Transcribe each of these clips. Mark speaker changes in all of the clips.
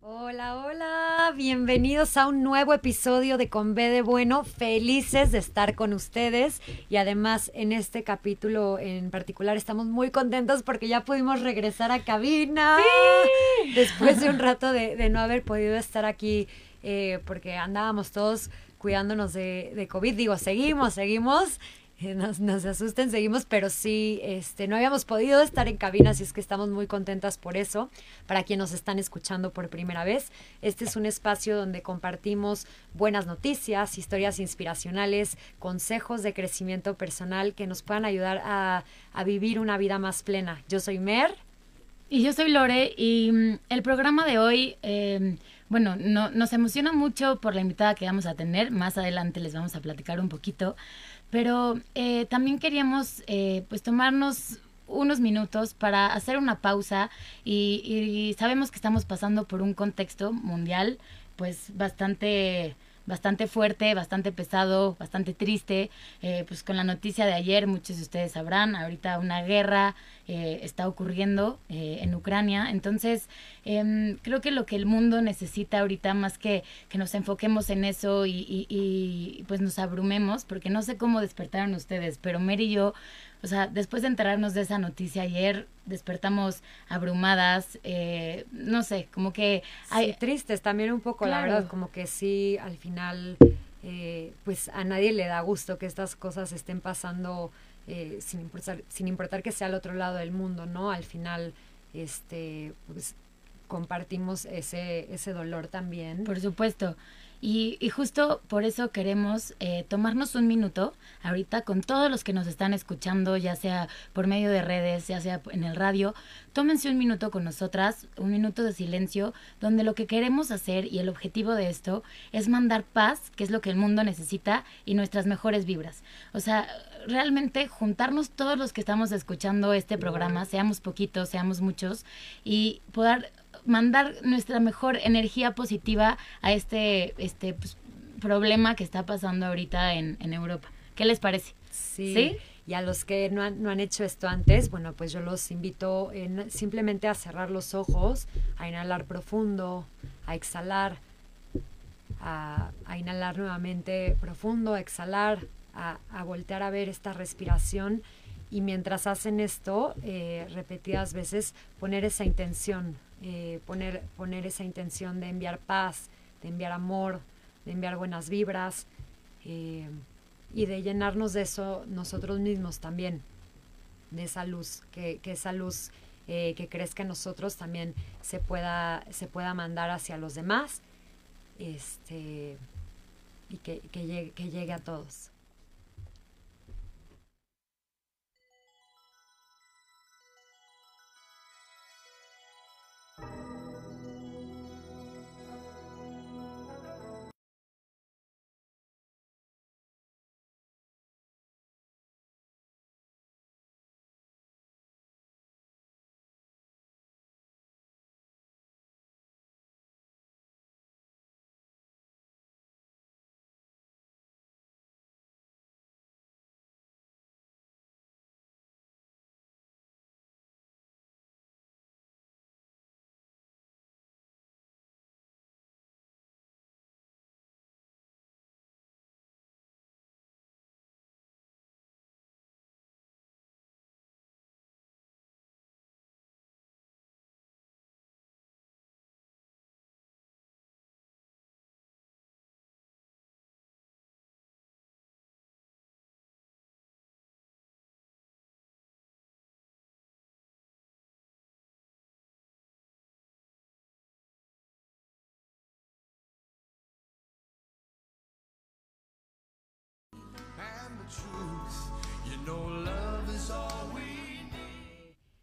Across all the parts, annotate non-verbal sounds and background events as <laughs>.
Speaker 1: Hola, hola, bienvenidos a un nuevo episodio de Con B de Bueno, felices de estar con ustedes. Y además en este capítulo en particular estamos muy contentos porque ya pudimos regresar a cabina. Después de un <laughs> rato de, de no haber podido estar aquí eh, porque andábamos todos cuidándonos de, de COVID, digo, seguimos, seguimos, <laughs> eh, nos, nos asusten, seguimos, pero sí, este, no habíamos podido estar en cabina, así es que estamos muy contentas por eso. Para quienes nos están escuchando por primera vez, este es un espacio donde compartimos buenas noticias, historias inspiracionales, consejos de crecimiento personal que nos puedan ayudar a, a vivir una vida más plena. Yo soy Mer.
Speaker 2: Y yo soy Lore y mm, el programa de hoy, eh, bueno, no, nos emociona mucho por la invitada que vamos a tener. Más adelante les vamos a platicar un poquito. Pero eh, también queríamos eh, pues tomarnos unos minutos para hacer una pausa y, y sabemos que estamos pasando por un contexto mundial pues bastante bastante fuerte, bastante pesado, bastante triste. Eh, pues con la noticia de ayer, muchos de ustedes sabrán, ahorita una guerra eh, está ocurriendo eh, en Ucrania. Entonces, em, creo que lo que el mundo necesita ahorita, más que que nos enfoquemos en eso y, y, y pues nos abrumemos, porque no sé cómo despertaron ustedes, pero Mary y yo o sea, después de enterarnos de esa noticia ayer, despertamos abrumadas, eh, no sé, como que...
Speaker 1: Hay... Sí, tristes también un poco, claro. la verdad, como que sí, al final, eh, pues a nadie le da gusto que estas cosas estén pasando eh, sin, importar, sin importar que sea al otro lado del mundo, ¿no? Al final, este, pues compartimos ese, ese dolor también.
Speaker 2: Por supuesto. Y, y, justo por eso queremos eh, tomarnos un minuto ahorita con todos los que nos están escuchando, ya sea por medio de redes, ya sea en el radio. Tómense un minuto con nosotras, un minuto de silencio, donde lo que queremos hacer y el objetivo de esto es mandar paz, que es lo que el mundo necesita, y nuestras mejores vibras. O sea, realmente juntarnos todos los que estamos escuchando este programa, seamos poquitos, seamos muchos, y poder mandar nuestra mejor energía positiva a este, este pues, problema que está pasando ahorita en, en, Europa. ¿Qué les parece?
Speaker 1: Sí. ¿Sí? Y a los que no han, no han hecho esto antes, bueno, pues yo los invito en, simplemente a cerrar los ojos, a inhalar profundo, a exhalar, a, a inhalar nuevamente profundo, a exhalar, a, a, voltear a ver esta respiración y mientras hacen esto, eh, repetidas veces, poner esa intención eh, poner, poner esa intención de enviar paz, de enviar amor, de enviar buenas vibras eh, y de llenarnos de eso nosotros mismos también, de esa luz, que, que esa luz eh, que crezca en nosotros también se pueda, se pueda mandar hacia los demás este, y que, que, llegue, que llegue a todos. you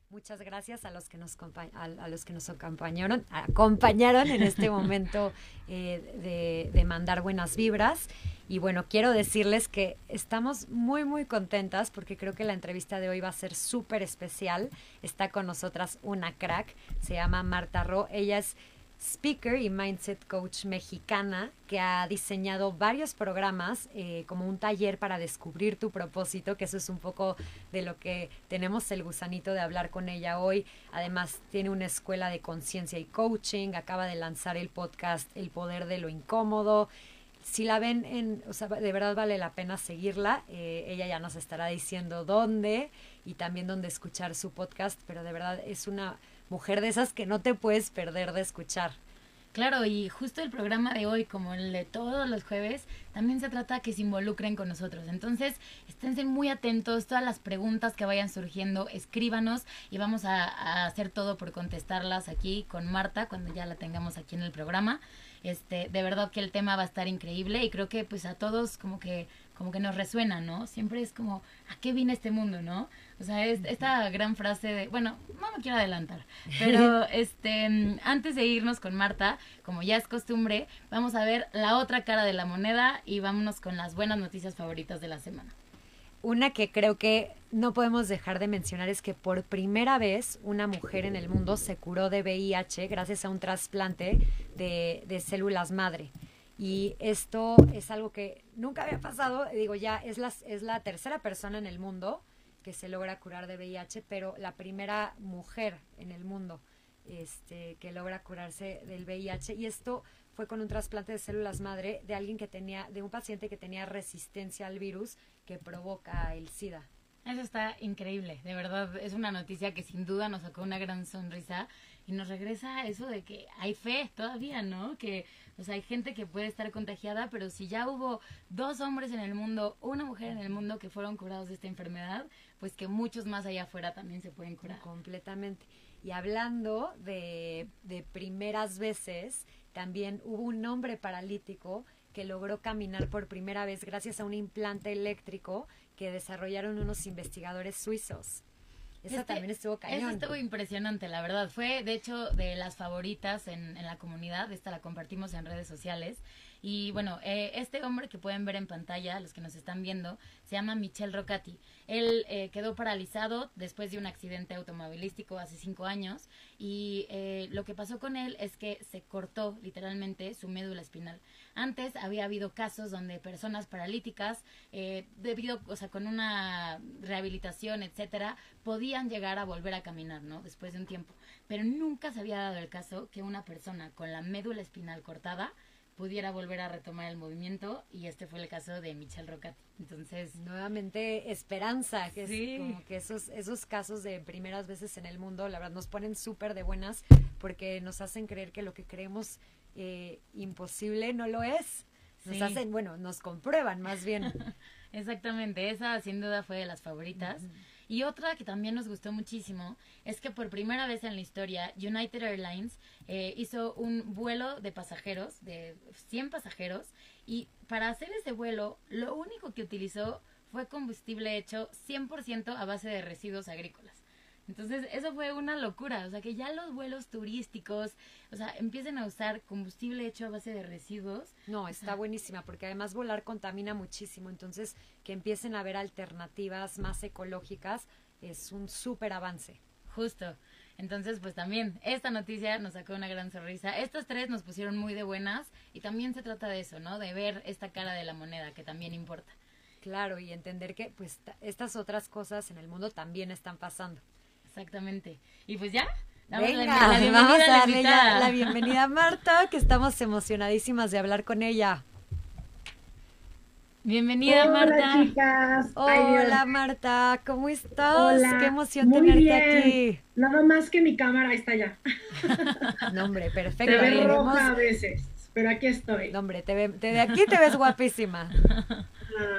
Speaker 1: Muchas gracias a los que nos, a, los que nos acompañaron, acompañaron en este momento <laughs> eh, de, de, mandar buenas vibras. Y bueno, quiero decirles que estamos muy, muy contentas porque creo que la entrevista de hoy va a ser súper especial. Está con nosotras una crack, se llama Marta Ro. Ella es speaker y mindset coach mexicana que ha diseñado varios programas eh, como un taller para descubrir tu propósito, que eso es un poco de lo que tenemos el gusanito de hablar con ella hoy. Además tiene una escuela de conciencia y coaching, acaba de lanzar el podcast El Poder de lo Incómodo. Si la ven en, o sea, de verdad vale la pena seguirla. Eh, ella ya nos estará diciendo dónde y también dónde escuchar su podcast, pero de verdad es una mujer de esas que no te puedes perder de escuchar.
Speaker 2: Claro, y justo el programa de hoy, como el de todos los jueves, también se trata que se involucren con nosotros. Entonces, esténse muy atentos, todas las preguntas que vayan surgiendo, escríbanos y vamos a, a hacer todo por contestarlas aquí con Marta cuando ya la tengamos aquí en el programa. Este, de verdad que el tema va a estar increíble y creo que pues a todos como que como que nos resuena, ¿no? Siempre es como, ¿a qué viene este mundo, no? O sea, es esta gran frase de, bueno, no me quiero adelantar, <laughs> pero este, antes de irnos con Marta, como ya es costumbre, vamos a ver la otra cara de la moneda y vámonos con las buenas noticias favoritas de la semana.
Speaker 1: Una que creo que no podemos dejar de mencionar es que por primera vez una mujer en el mundo se curó de VIH gracias a un trasplante de, de células madre. Y esto es algo que nunca había pasado. Digo, ya es la, es la tercera persona en el mundo que se logra curar de VIH, pero la primera mujer en el mundo este, que logra curarse del VIH. Y esto fue con un trasplante de células madre de alguien que tenía, de un paciente que tenía resistencia al virus que provoca el SIDA.
Speaker 2: Eso está increíble, de verdad es una noticia que sin duda nos sacó una gran sonrisa y nos regresa eso de que hay fe todavía, ¿no? Que, o sea, hay gente que puede estar contagiada, pero si ya hubo dos hombres en el mundo, una mujer en el mundo que fueron curados de esta enfermedad, pues que muchos más allá afuera también se pueden curar.
Speaker 1: Completamente. Y hablando de, de primeras veces, también hubo un hombre paralítico que logró caminar por primera vez gracias a un implante eléctrico que desarrollaron unos investigadores suizos.
Speaker 2: Esa este, también estuvo cañón. Esa estuvo impresionante, la verdad. Fue, de hecho, de las favoritas en, en la comunidad. Esta la compartimos en redes sociales. Y bueno, eh, este hombre que pueden ver en pantalla, los que nos están viendo, se llama Michel Rocati. Él eh, quedó paralizado después de un accidente automovilístico hace cinco años y eh, lo que pasó con él es que se cortó literalmente su médula espinal. Antes había habido casos donde personas paralíticas, debido, o sea, con una rehabilitación, etcétera, podían llegar a volver a caminar, ¿no? Después de un tiempo. Pero nunca se había dado el caso que una persona con la médula espinal cortada pudiera volver a retomar el movimiento y este fue el caso de Michelle Rocati. Entonces,
Speaker 1: nuevamente esperanza, que es como que esos esos casos de primeras veces en el mundo, la verdad nos ponen súper de buenas porque nos hacen creer que lo que creemos eh, imposible no lo es. Nos hacen, bueno, nos comprueban más bien. <laughs>
Speaker 2: Exactamente, esa sin duda fue de las favoritas. Y otra que también nos gustó muchísimo es que por primera vez en la historia United Airlines eh, hizo un vuelo de pasajeros, de 100 pasajeros, y para hacer ese vuelo lo único que utilizó fue combustible hecho 100% a base de residuos agrícolas. Entonces, eso fue una locura, o sea, que ya los vuelos turísticos, o sea, empiecen a usar combustible hecho a base de residuos.
Speaker 1: No, está buenísima, porque además volar contamina muchísimo, entonces que empiecen a haber alternativas más ecológicas es un súper avance.
Speaker 2: Justo. Entonces, pues también, esta noticia nos sacó una gran sonrisa. Estas tres nos pusieron muy de buenas y también se trata de eso, ¿no? De ver esta cara de la moneda que también importa.
Speaker 1: Claro, y entender que pues estas otras cosas en el mundo también están pasando.
Speaker 2: Exactamente. Y pues ya.
Speaker 1: Damos la, bienvenida vamos a darle ya la bienvenida a Marta, que estamos emocionadísimas de hablar con ella.
Speaker 2: Bienvenida,
Speaker 3: Hola,
Speaker 2: Marta.
Speaker 3: chicas.
Speaker 1: Hola, Marta. ¿Cómo estás? Qué emoción tenerte aquí.
Speaker 3: Nada más que mi cámara está allá. <laughs>
Speaker 1: No, hombre, perfecto.
Speaker 3: Te ve roja a veces, pero aquí estoy.
Speaker 1: No, hombre, te ve, te, de aquí te ves guapísima.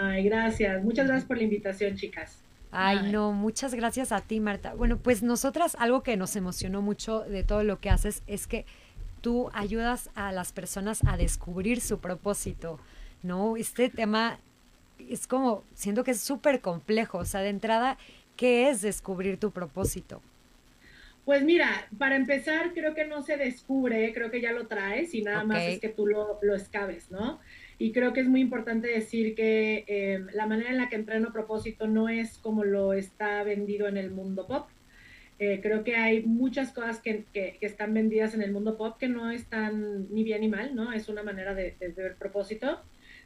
Speaker 3: Ay, gracias. Muchas gracias por la invitación, chicas.
Speaker 1: Ay, no, muchas gracias a ti, Marta. Bueno, pues nosotras, algo que nos emocionó mucho de todo lo que haces es que tú ayudas a las personas a descubrir su propósito, ¿no? Este tema es como, siento que es súper complejo. O sea, de entrada, ¿qué es descubrir tu propósito?
Speaker 3: Pues mira, para empezar, creo que no se descubre, creo que ya lo traes y nada más es que tú lo, lo escabes, ¿no? Y creo que es muy importante decir que eh, la manera en la que entreno propósito no es como lo está vendido en el mundo pop. Eh, creo que hay muchas cosas que, que, están vendidas en el mundo pop que no están ni bien ni mal, ¿no? Es una manera de, de ver propósito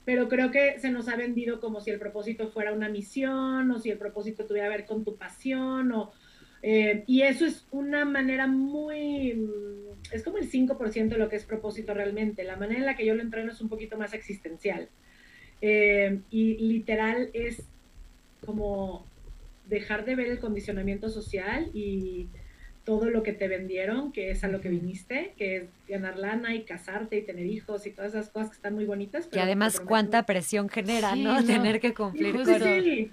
Speaker 3: pero creo que se nos ha vendido como si el propósito fuera una misión o si el propósito tuviera que ver con tu pasión o, eh, y eso es una manera muy, mm, es como el 5% de lo que es propósito realmente. La manera en la que yo lo entreno es un poquito más existencial. Eh, y literal es como dejar de ver el condicionamiento social y todo lo que te vendieron, que es a lo que viniste, que es ganar lana y casarte y tener hijos y todas esas cosas que están muy bonitas.
Speaker 1: y además cuánta presión genera, ¿no? Tener que cumplir con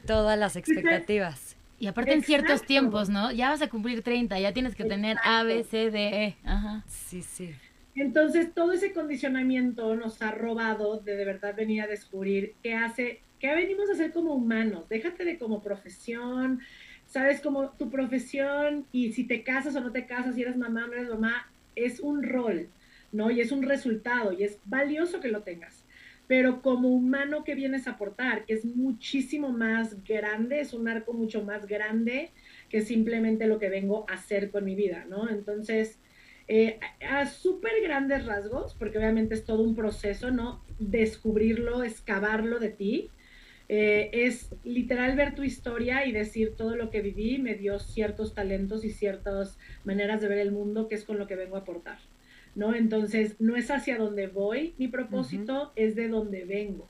Speaker 1: todas las expectativas.
Speaker 2: Y aparte en ciertos tiempos, ¿no? Ya vas a cumplir 30, ya tienes que tener A, B, C, D, E. Ajá.
Speaker 1: Sí, sí.
Speaker 3: Entonces, todo ese condicionamiento nos ha robado de de verdad venir a descubrir qué hace, qué venimos a hacer como humanos. Déjate de como profesión, sabes, como tu profesión y si te casas o no te casas, si eres mamá o no eres mamá, es un rol, ¿no? Y es un resultado y es valioso que lo tengas pero como humano que vienes a aportar, que es muchísimo más grande, es un arco mucho más grande que simplemente lo que vengo a hacer con mi vida, ¿no? Entonces, eh, a súper grandes rasgos, porque obviamente es todo un proceso, ¿no? Descubrirlo, excavarlo de ti, eh, es literal ver tu historia y decir todo lo que viví me dio ciertos talentos y ciertas maneras de ver el mundo que es con lo que vengo a aportar. ¿No? Entonces, no es hacia donde voy, mi propósito es de donde vengo.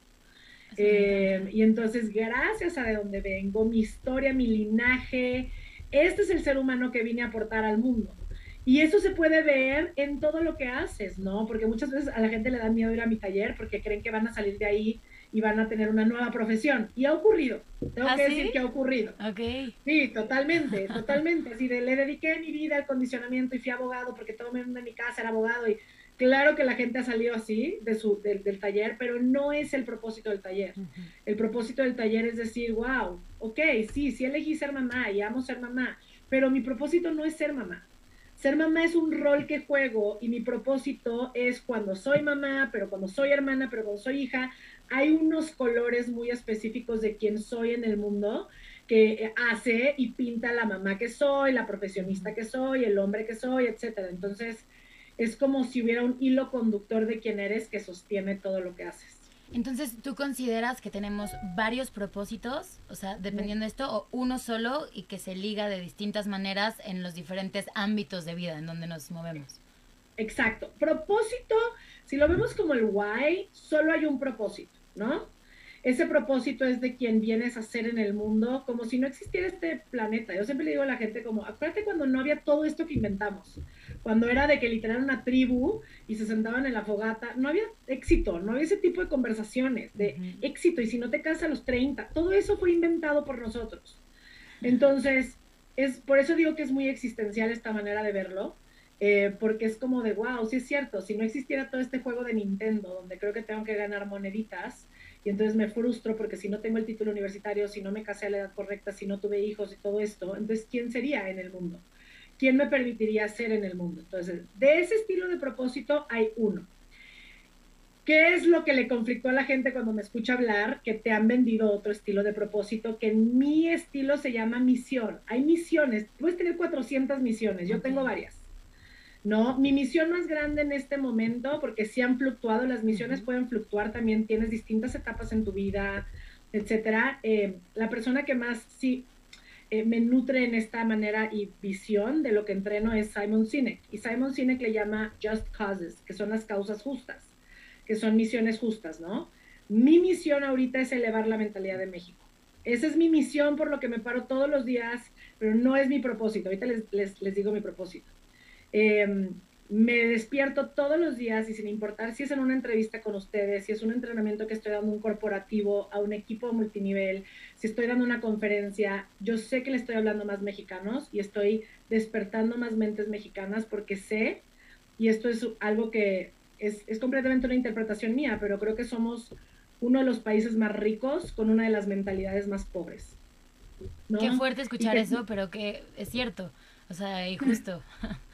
Speaker 3: Eh, y entonces, gracias a de donde vengo, mi historia, mi linaje, este es el ser humano que vine a aportar al mundo. Y eso se puede ver en todo lo que haces, ¿no? Porque muchas veces a la gente le da miedo ir a mi taller porque creen que van a salir de ahí y van a tener una nueva profesión. Y ha ocurrido. Tengo ¿Ah, que decir que ha ocurrido.
Speaker 2: Okay.
Speaker 3: Sí, totalmente, totalmente. Así de, le dediqué mi vida al condicionamiento y fui abogado porque todo el mundo en mi casa era abogado y claro que la gente ha salido así de su, del taller, pero no es el propósito del taller. El propósito del taller es decir, wow, ok, sí, sí elegí ser mamá y amo ser mamá, pero mi propósito no es ser mamá. Ser mamá es un rol que juego y mi propósito es cuando soy mamá, pero cuando soy hermana, pero cuando soy hija, hay unos colores muy específicos de quién soy en el mundo que hace y pinta la mamá que soy, la profesionista que soy, el hombre que soy, etcétera. Entonces, es como si hubiera un hilo conductor de quién eres que sostiene todo lo que haces.
Speaker 2: Entonces, ¿tú consideras que tenemos varios propósitos? O sea, dependiendo de esto, o uno solo y que se liga de distintas maneras en los diferentes ámbitos de vida en donde nos movemos.
Speaker 3: Exacto. Propósito, si lo vemos como el why, solo hay un propósito. ¿No? Ese propósito es de quien vienes a ser en el mundo, como si no existiera este planeta. Yo siempre le digo a la gente como, acuérdate cuando no había todo esto que inventamos, cuando era de que literal una tribu y se sentaban en la fogata, no había éxito, no había ese tipo de conversaciones de éxito y si no te casas a los 30, todo eso fue inventado por nosotros. Entonces, es por eso digo que es muy existencial esta manera de verlo. Eh, porque es como de, wow, sí es cierto, si no existiera todo este juego de Nintendo, donde creo que tengo que ganar moneditas, y entonces me frustro porque si no tengo el título universitario, si no me casé a la edad correcta, si no tuve hijos y todo esto, entonces, ¿quién sería en el mundo? ¿Quién me permitiría ser en el mundo? Entonces, de ese estilo de propósito hay uno. ¿Qué es lo que le conflictó a la gente cuando me escucha hablar? Que te han vendido otro estilo de propósito, que en mi estilo se llama misión. Hay misiones, puedes tener 400 misiones, yo tengo varias ¿no? Mi misión más grande en este momento, porque si han fluctuado, las misiones pueden fluctuar también, tienes distintas etapas en tu vida, etcétera. Eh, la persona que más sí eh, me nutre en esta manera y visión de lo que entreno es Simon Sinek. Y Simon Sinek le llama Just Causes, que son las causas justas, que son misiones justas, ¿no? Mi misión ahorita es elevar la mentalidad de México. Esa es mi misión por lo que me paro todos los días, pero no es mi propósito. Ahorita les, les digo mi propósito. Em, me despierto todos los días y sin importar si es en una entrevista con ustedes, si es un entrenamiento que estoy dando un corporativo, a un equipo multinivel, si estoy dando una conferencia, yo sé que le estoy hablando más mexicanos y estoy despertando más mentes mexicanas porque sé, y esto es algo que es, es completamente una interpretación mía, pero creo que somos uno de los países más ricos con una de las mentalidades más pobres.
Speaker 2: Qué fuerte escuchar eso, pero que es cierto. O sea, y justo. <laughs>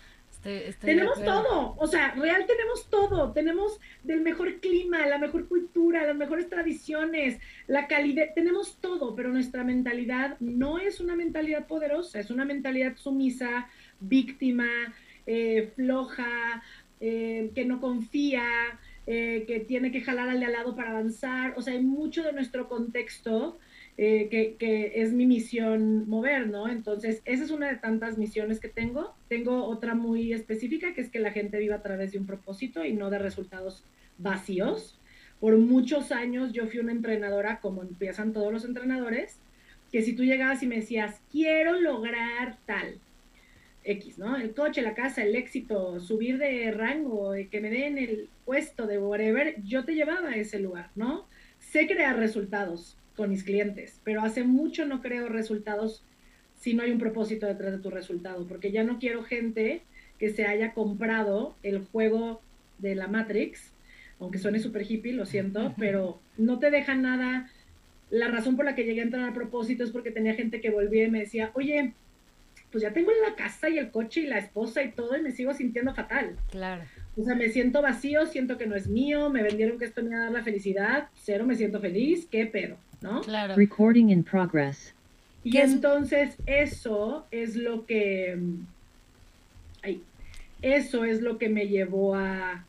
Speaker 3: tenemos todo, o sea, real tenemos todo, tenemos del mejor clima, la mejor cultura, las mejores tradiciones, la calidad, tenemos todo, pero nuestra mentalidad no es una mentalidad poderosa, es una mentalidad sumisa, víctima, eh, floja, eh, que no confía, eh, que tiene que jalar al de al lado para avanzar, o sea, hay mucho de nuestro contexto eh, que, es mi misión mover, ¿no? Entonces, esa es una de tantas misiones que tengo. Tengo otra muy específica, que es que la gente viva a través de un propósito y no de resultados vacíos. Por muchos años yo fui una entrenadora, como empiezan todos los entrenadores, que si tú llegabas y me decías, quiero lograr tal, X, ¿no? El coche, la casa, el éxito, subir de rango, que me den el puesto de whatever, yo te llevaba a ese lugar, ¿no? Sé crear resultados, con mis clientes, pero hace mucho no creo resultados si no hay un propósito detrás de tu resultado, porque ya no quiero gente que se haya comprado el juego de la Matrix, aunque suene súper hippie, lo siento, pero no te deja nada. La razón por la que llegué a entrar a propósito es porque tenía gente que volvía y me decía, oye, pues ya tengo la casa y el coche y la esposa y todo y me sigo sintiendo fatal.
Speaker 1: Claro.
Speaker 3: O sea, me siento vacío, siento que no es mío, me vendieron que esto me iba a dar la felicidad, cero me siento feliz, qué pedo. ¿No?
Speaker 2: Claro.
Speaker 4: Recording in progress.
Speaker 3: Y entonces eso es lo que, ay, eso es lo que me llevó a,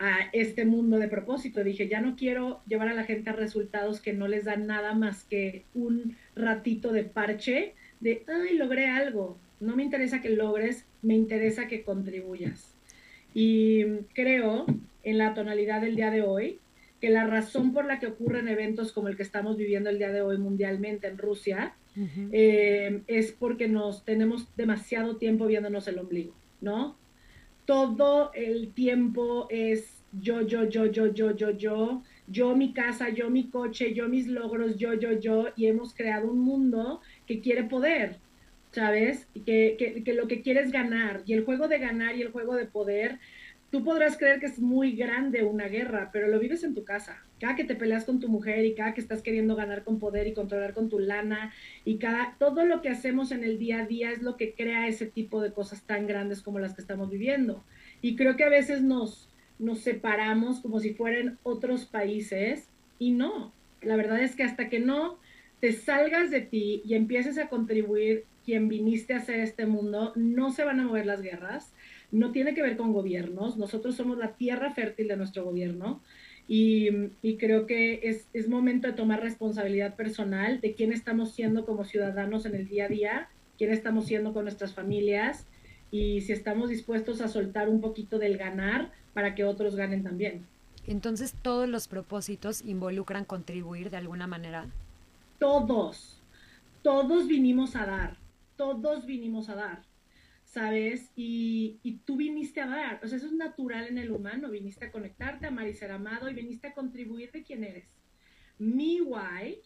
Speaker 3: a este mundo de propósito. Dije, ya no quiero llevar a la gente a resultados que no les dan nada más que un ratito de parche de, ay, logré algo. No me interesa que logres, me interesa que contribuyas. Y creo en la tonalidad del día de hoy que la razón por la que ocurren eventos como el que estamos viviendo el día de hoy mundialmente en Rusia eh, es porque nos tenemos demasiado tiempo viéndonos el ombligo, ¿no? Todo el tiempo es yo, yo, yo, yo, yo, yo, yo, yo mi casa, yo mi coche, yo mis logros, yo, yo, yo, y hemos creado un mundo que quiere poder, ¿sabes? Que, que, que lo que quiere es ganar, y el juego de ganar y el juego de poder tú podrás creer que es muy grande una guerra, pero lo vives en tu casa. Cada que te peleas con tu mujer y cada que estás queriendo ganar con poder y controlar con tu lana y cada todo lo que hacemos en el día a día es lo que crea ese tipo de cosas tan grandes como las que estamos viviendo. Y creo que a veces nos nos separamos como si fueran otros países y no. La verdad es que hasta que no te salgas de ti y empieces a contribuir quien viniste a hacer este mundo, no se van a mover las guerras no tiene que ver con gobiernos, nosotros somos la tierra fértil de nuestro gobierno y, creo que es, es, momento de tomar responsabilidad personal de quién estamos siendo como ciudadanos en el día a día, quién estamos siendo con nuestras familias y si estamos dispuestos a soltar un poquito del ganar para que otros ganen también.
Speaker 1: Entonces, ¿todos los propósitos involucran contribuir de alguna manera?
Speaker 3: Todos, todos vinimos a dar, todos vinimos a dar. ¿Sabes? Y, tú viniste a dar, o sea, eso es natural en el humano, viniste a conectarte, a amar y ser amado y viniste a contribuir de quién eres. Mi why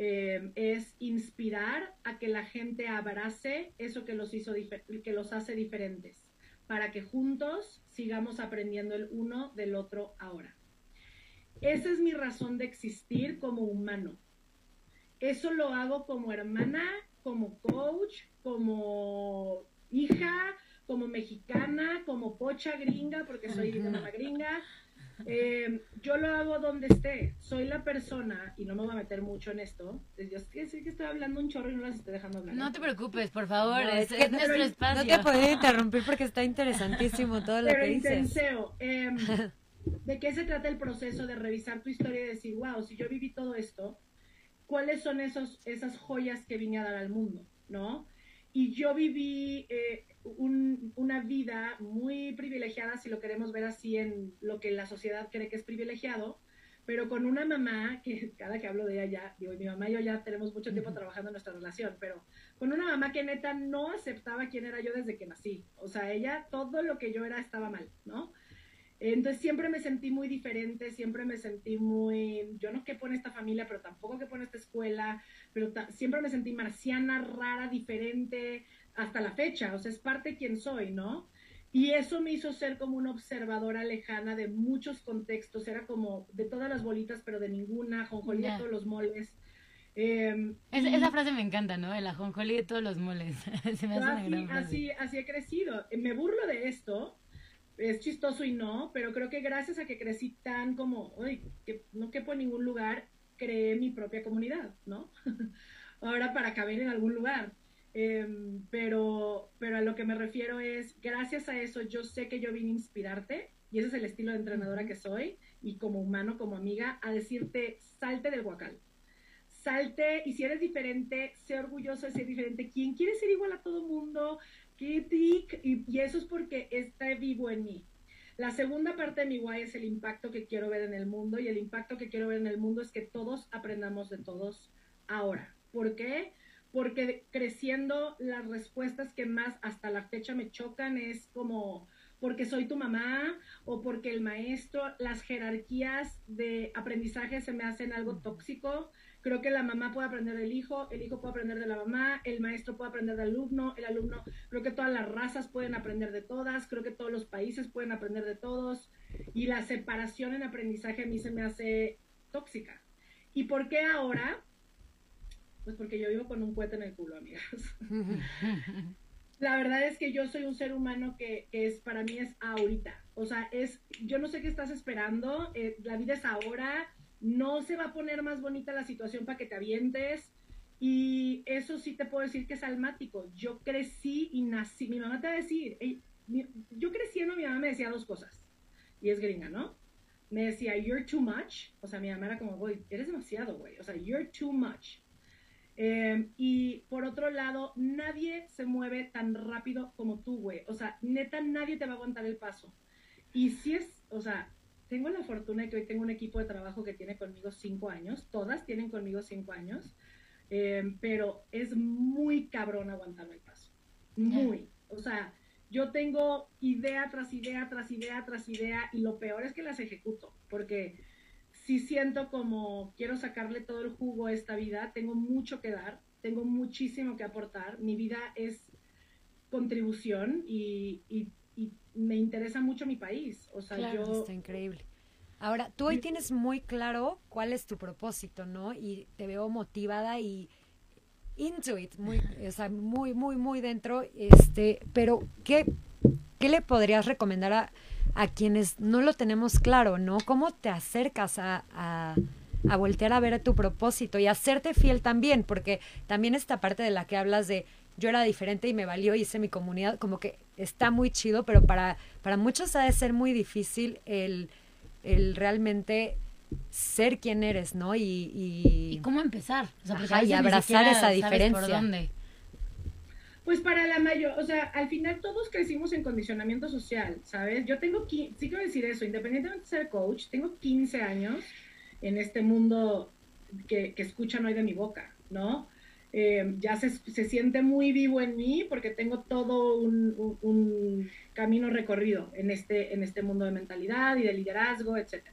Speaker 3: eh, es inspirar a que la gente abrace eso que los, hizo que los hace diferentes, para que juntos sigamos aprendiendo el uno del otro ahora. Esa es mi razón de existir como humano. Eso lo hago como hermana, como coach, como hija, como mexicana, como pocha gringa, porque soy de mamá gringa. Eh, yo lo hago donde esté. Soy la persona, y no me voy a meter mucho en esto. Yo sé que estoy hablando un chorro y no las estoy dejando hablar.
Speaker 2: No te preocupes, por favor, es, nuestro espacio.
Speaker 1: No te puedo interrumpir porque está interesantísimo todo lo que dices.
Speaker 3: Eh, <laughs> ¿De qué se trata el proceso de revisar tu historia y decir, wow, si yo viví todo esto, ¿cuáles son esos, esas joyas que vine a dar al mundo? ¿No? Y yo viví eh, una vida muy privilegiada, si lo queremos ver así en lo que la sociedad cree que es privilegiado, pero con una mamá, que <laughs> cada que hablo de ella ya, digo, mi mamá y yo ya tenemos mucho tiempo trabajando en nuestra relación, pero con una mamá que neta no aceptaba quién era yo desde que nací. O sea, ella, todo lo que yo era estaba mal, ¿no? Entonces siempre me sentí muy diferente, siempre me sentí muy, yo no quepo en esta familia, pero tampoco quepo en esta escuela, pero siempre me sentí marciana, rara, diferente, hasta la fecha, o sea, es parte de quien soy, ¿no? Y eso me hizo ser como una observadora lejana de muchos contextos. Era como de todas las bolitas, pero de ninguna, jonjolí de todos los moles.
Speaker 2: Em, esa frase me encanta, ¿no? El ajonjolí de todos los moles. <laughs>
Speaker 3: Se me hace así, una gran así, así he crecido. Me burlo de esto, es chistoso y no, pero creo que gracias a que crecí tan como, uy, que no quepo en ningún lugar, creé mi propia comunidad, ¿no? <laughs> Ahora para caber en algún lugar. Em, pero, pero a lo que me refiero es, gracias a eso yo sé que yo vine a inspirarte, y ese es el estilo de entrenadora que soy, y como humano, como amiga, a decirte, salte del guacal. Salte, y si eres diferente, sé orgulloso de ser diferente. ¿Quién quiere ser igual a todo mundo? Y eso es porque está vivo en mí. La segunda parte de mi guay es el impacto que quiero ver en el mundo, y el impacto que quiero ver en el mundo es que todos aprendamos de todos ahora. ¿Por qué? porque creciendo las respuestas que más hasta la fecha me chocan es como porque soy tu mamá o porque el maestro, las jerarquías de aprendizaje se me hacen algo tóxico. Creo que la mamá puede aprender del hijo, el hijo puede aprender de la mamá, el maestro puede aprender del alumno, el alumno, creo que todas las razas pueden aprender de todas, creo que todos los países pueden aprender de todos y la separación en aprendizaje a mí se me hace tóxica. ¿Y por qué ahora? Pues porque yo vivo con un cohete en el culo, amigas. <laughs> la verdad es que yo soy un ser humano que, es, para mí es ahorita. O sea, es, yo no sé qué estás esperando, eh, la vida es ahora, no se va a poner más bonita la situación para que te avientes. Y eso sí te puedo decir que es almático. Yo crecí y nací. Mi mamá te va a decir, yo creciendo, mi mamá me decía dos cosas. Y es gringa, ¿no? Me decía, you're too much. O sea, mi mamá era como, güey, eres demasiado, güey. O sea, you're too much. Em, y por otro lado, nadie se mueve tan rápido como tú, güey. O sea, neta, nadie te va a aguantar el paso. Y si es, o sea, tengo la fortuna de que hoy tengo un equipo de trabajo que tiene conmigo cinco años. Todas tienen conmigo cinco años. Em, pero es muy cabrón aguantarme el paso. Muy. O sea, yo tengo idea tras idea, tras idea, tras idea. Y lo peor es que las ejecuto. Porque sí siento como quiero sacarle todo el jugo a esta vida, tengo mucho que dar, tengo muchísimo que aportar, mi vida es contribución y, me interesa mucho mi país, o sea, yo...
Speaker 1: Está increíble. Ahora, tú hoy tienes muy claro cuál es tu propósito, ¿no? Y te veo motivada y into it, muy, o sea, muy, muy, muy dentro, este, pero ¿qué, qué le podrías recomendar a a quienes no lo tenemos claro, ¿no? ¿Cómo te acercas a, a, voltear a ver tu propósito y a serte fiel también? Porque también esta parte de la que hablas de yo era diferente y me valió y hice mi comunidad, como que está muy chido, pero para, para muchos ha de ser muy difícil el, el realmente ser quien eres, ¿no? Y,
Speaker 2: y, cómo empezar.
Speaker 1: O sea, y abrazar esa diferencia. Por dónde.
Speaker 3: Pues para la mayor, o sea, al final todos crecimos en condicionamiento social, ¿sabes? Yo tengo, sí quiero decir eso, independientemente de ser coach, tengo 15 años en este mundo que, que escuchan hoy de mi boca, ¿no? Eh, ya se, se, siente muy vivo en mí porque tengo todo un, un, camino recorrido en este, en este mundo de mentalidad y de liderazgo, etc.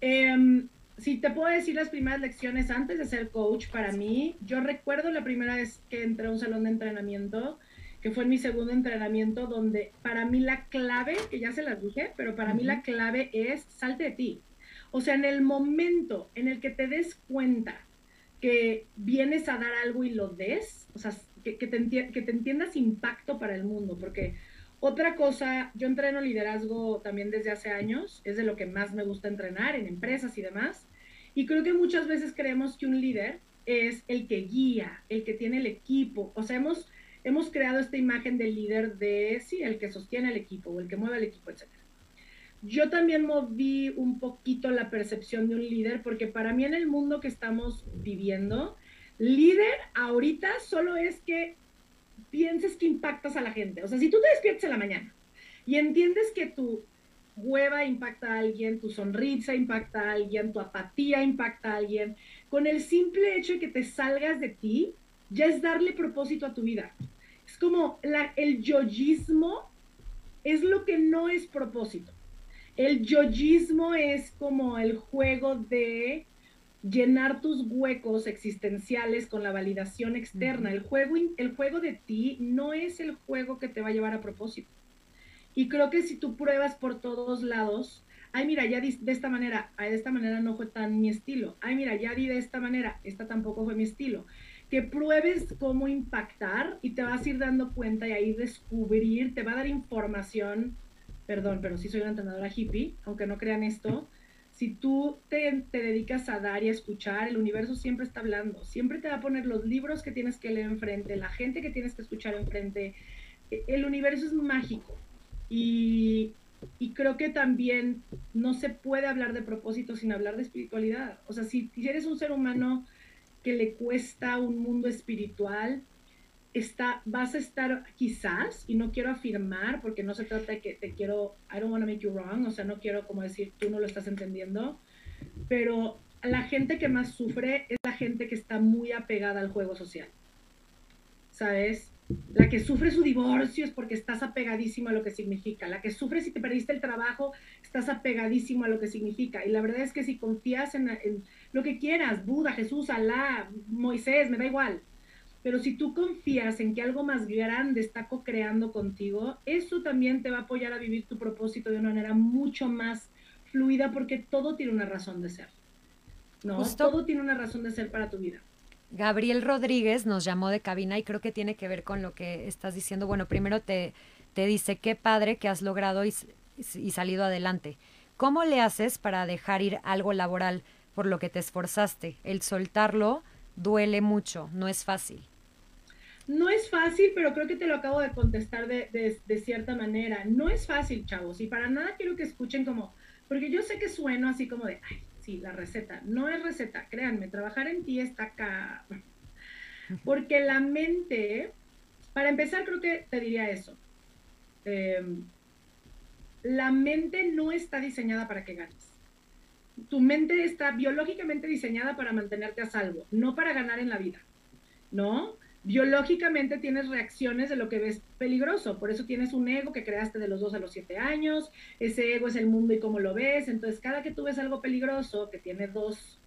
Speaker 3: Eh, em, si te puedo decir las primeras lecciones antes de ser coach para mí, yo recuerdo la primera vez que entré a un salón de entrenamiento, que fue en mi segundo entrenamiento, donde para mí la clave, que ya se las dije, pero para mí la clave es salte de ti. O sea, en el momento en el que te des cuenta que vienes a dar algo y lo des, o sea, que, te, que te entiendas impacto para el mundo, porque otra cosa, yo entreno liderazgo también desde hace años, es de lo que más me gusta entrenar en empresas y demás. Y creo que muchas veces creemos que un líder es el que guía, el que tiene el equipo. O sea, hemos, hemos creado esta imagen del líder de, sí, el que sostiene el equipo o el que mueve el equipo, etc. Yo también moví un poquito la percepción de un líder porque para mí en el mundo que estamos viviendo, líder ahorita solo es que pienses que impactas a la gente. O sea, si tú te despiertas en la mañana y entiendes que tu hueva impacta a alguien, tu sonrisa impacta a alguien, tu apatía impacta a alguien, con el simple hecho de que te salgas de ti, ya es darle propósito a tu vida. Es como el yoyismo es lo que no es propósito. El yoyismo es como el juego de llenar tus huecos existenciales con la validación externa. el, juego, el juego de ti no es el juego que te va a llevar a propósito. Y creo que si tú pruebas por todos lados, ay, mira, ya di de esta manera, ay, de esta manera no fue tan mi estilo, ay, mira, ya di de esta manera, esta tampoco fue mi estilo. Que pruebes cómo impactar y te vas a ir dando cuenta y ahí descubrir, te va a dar información, perdón, pero sí soy una entrenadora hippie, aunque no crean esto, si tú te, te, dedicas a dar y a escuchar, el universo siempre está hablando, siempre te va a poner los libros que tienes que leer enfrente, la gente que tienes que escuchar enfrente. E, el universo es mágico y, y creo que también no se puede hablar de propósito sin hablar de espiritualidad. O sea, si, si eres un ser humano que le cuesta un mundo espiritual, está, vas a estar quizás, y no quiero afirmar, porque no se trata de que te quiero, I don't want to make you wrong, o sea, no quiero como decir, tú no lo estás entendiendo, pero la gente que más sufre es la gente que está muy apegada al juego social, ¿sabes? La que sufre su divorcio es porque estás apegadísimo a lo que significa. La que sufre si te perdiste el trabajo, estás apegadísimo a lo que significa. Y la verdad es que si confías en, en lo que quieras, Buda, Jesús, Alá, Moisés, me da igual, pero si tú confías en que algo más grande está co-creando contigo, eso también te va a apoyar a vivir tu propósito de una manera mucho más fluida porque todo tiene una razón de ser. ¿no? Todo tiene una razón de ser para tu vida.
Speaker 1: Gabriel Rodríguez nos llamó de cabina y creo que tiene que ver con lo que estás diciendo. Bueno, primero te, te dice, qué padre que has logrado y, y salido adelante. ¿Cómo le haces para dejar ir algo laboral por lo que te esforzaste? El soltarlo duele mucho, no es fácil.
Speaker 3: No es fácil, pero creo que te lo acabo de contestar de, cierta manera. No es fácil, chavos, y para nada quiero que escuchen como, porque yo sé que sueno así como de, ay, sí, la receta. No es receta, créanme, trabajar en ti está acá. Porque la mente, para empezar, creo que te diría eso. Em, la mente no está diseñada para que ganes. Tu mente está biológicamente diseñada para mantenerte a salvo, no para ganar en la vida. ¿No? Biológicamente tienes reacciones de lo que ves peligroso, por eso tienes un ego que creaste de los dos a los siete años, ese ego es el mundo y cómo lo ves, entonces cada que tú ves algo peligroso, que tiene dos,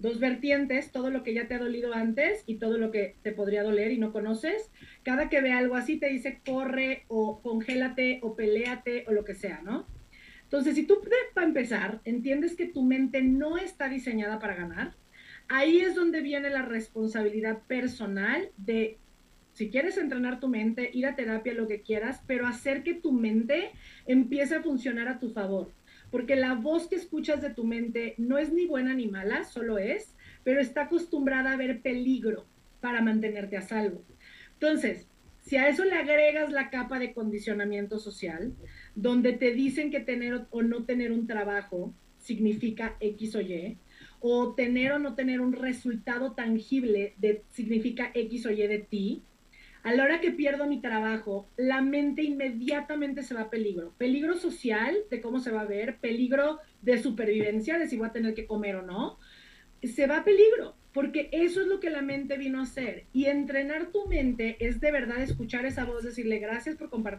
Speaker 3: dos vertientes, todo lo que ya te ha dolido antes y todo lo que te podría doler y no conoces, cada que ve algo así te dice corre o congélate o peleate o lo que sea, ¿no? Entonces, si tú, para empezar, entiendes que tu mente no está diseñada para ganar, ahí es donde viene la responsabilidad personal de, si quieres entrenar tu mente, ir a terapia, lo que quieras, pero hacer que tu mente empiece a funcionar a tu favor. Porque la voz que escuchas de tu mente no es ni buena ni mala, solo es, pero está acostumbrada a ver peligro para mantenerte a salvo. Entonces, si a eso le agregas la capa de condicionamiento social, donde te dicen que tener o no tener un trabajo significa X o Y, o tener o no tener un resultado tangible de, significa X o Y de ti, a la hora que pierdo mi trabajo, la mente inmediatamente se va a peligro. Peligro social de cómo se va a ver, peligro de supervivencia, de si voy a tener que comer o no. Se va a peligro, porque eso es lo que la mente vino a hacer. Y entrenar tu mente es de verdad escuchar esa voz, decirle gracias por compartir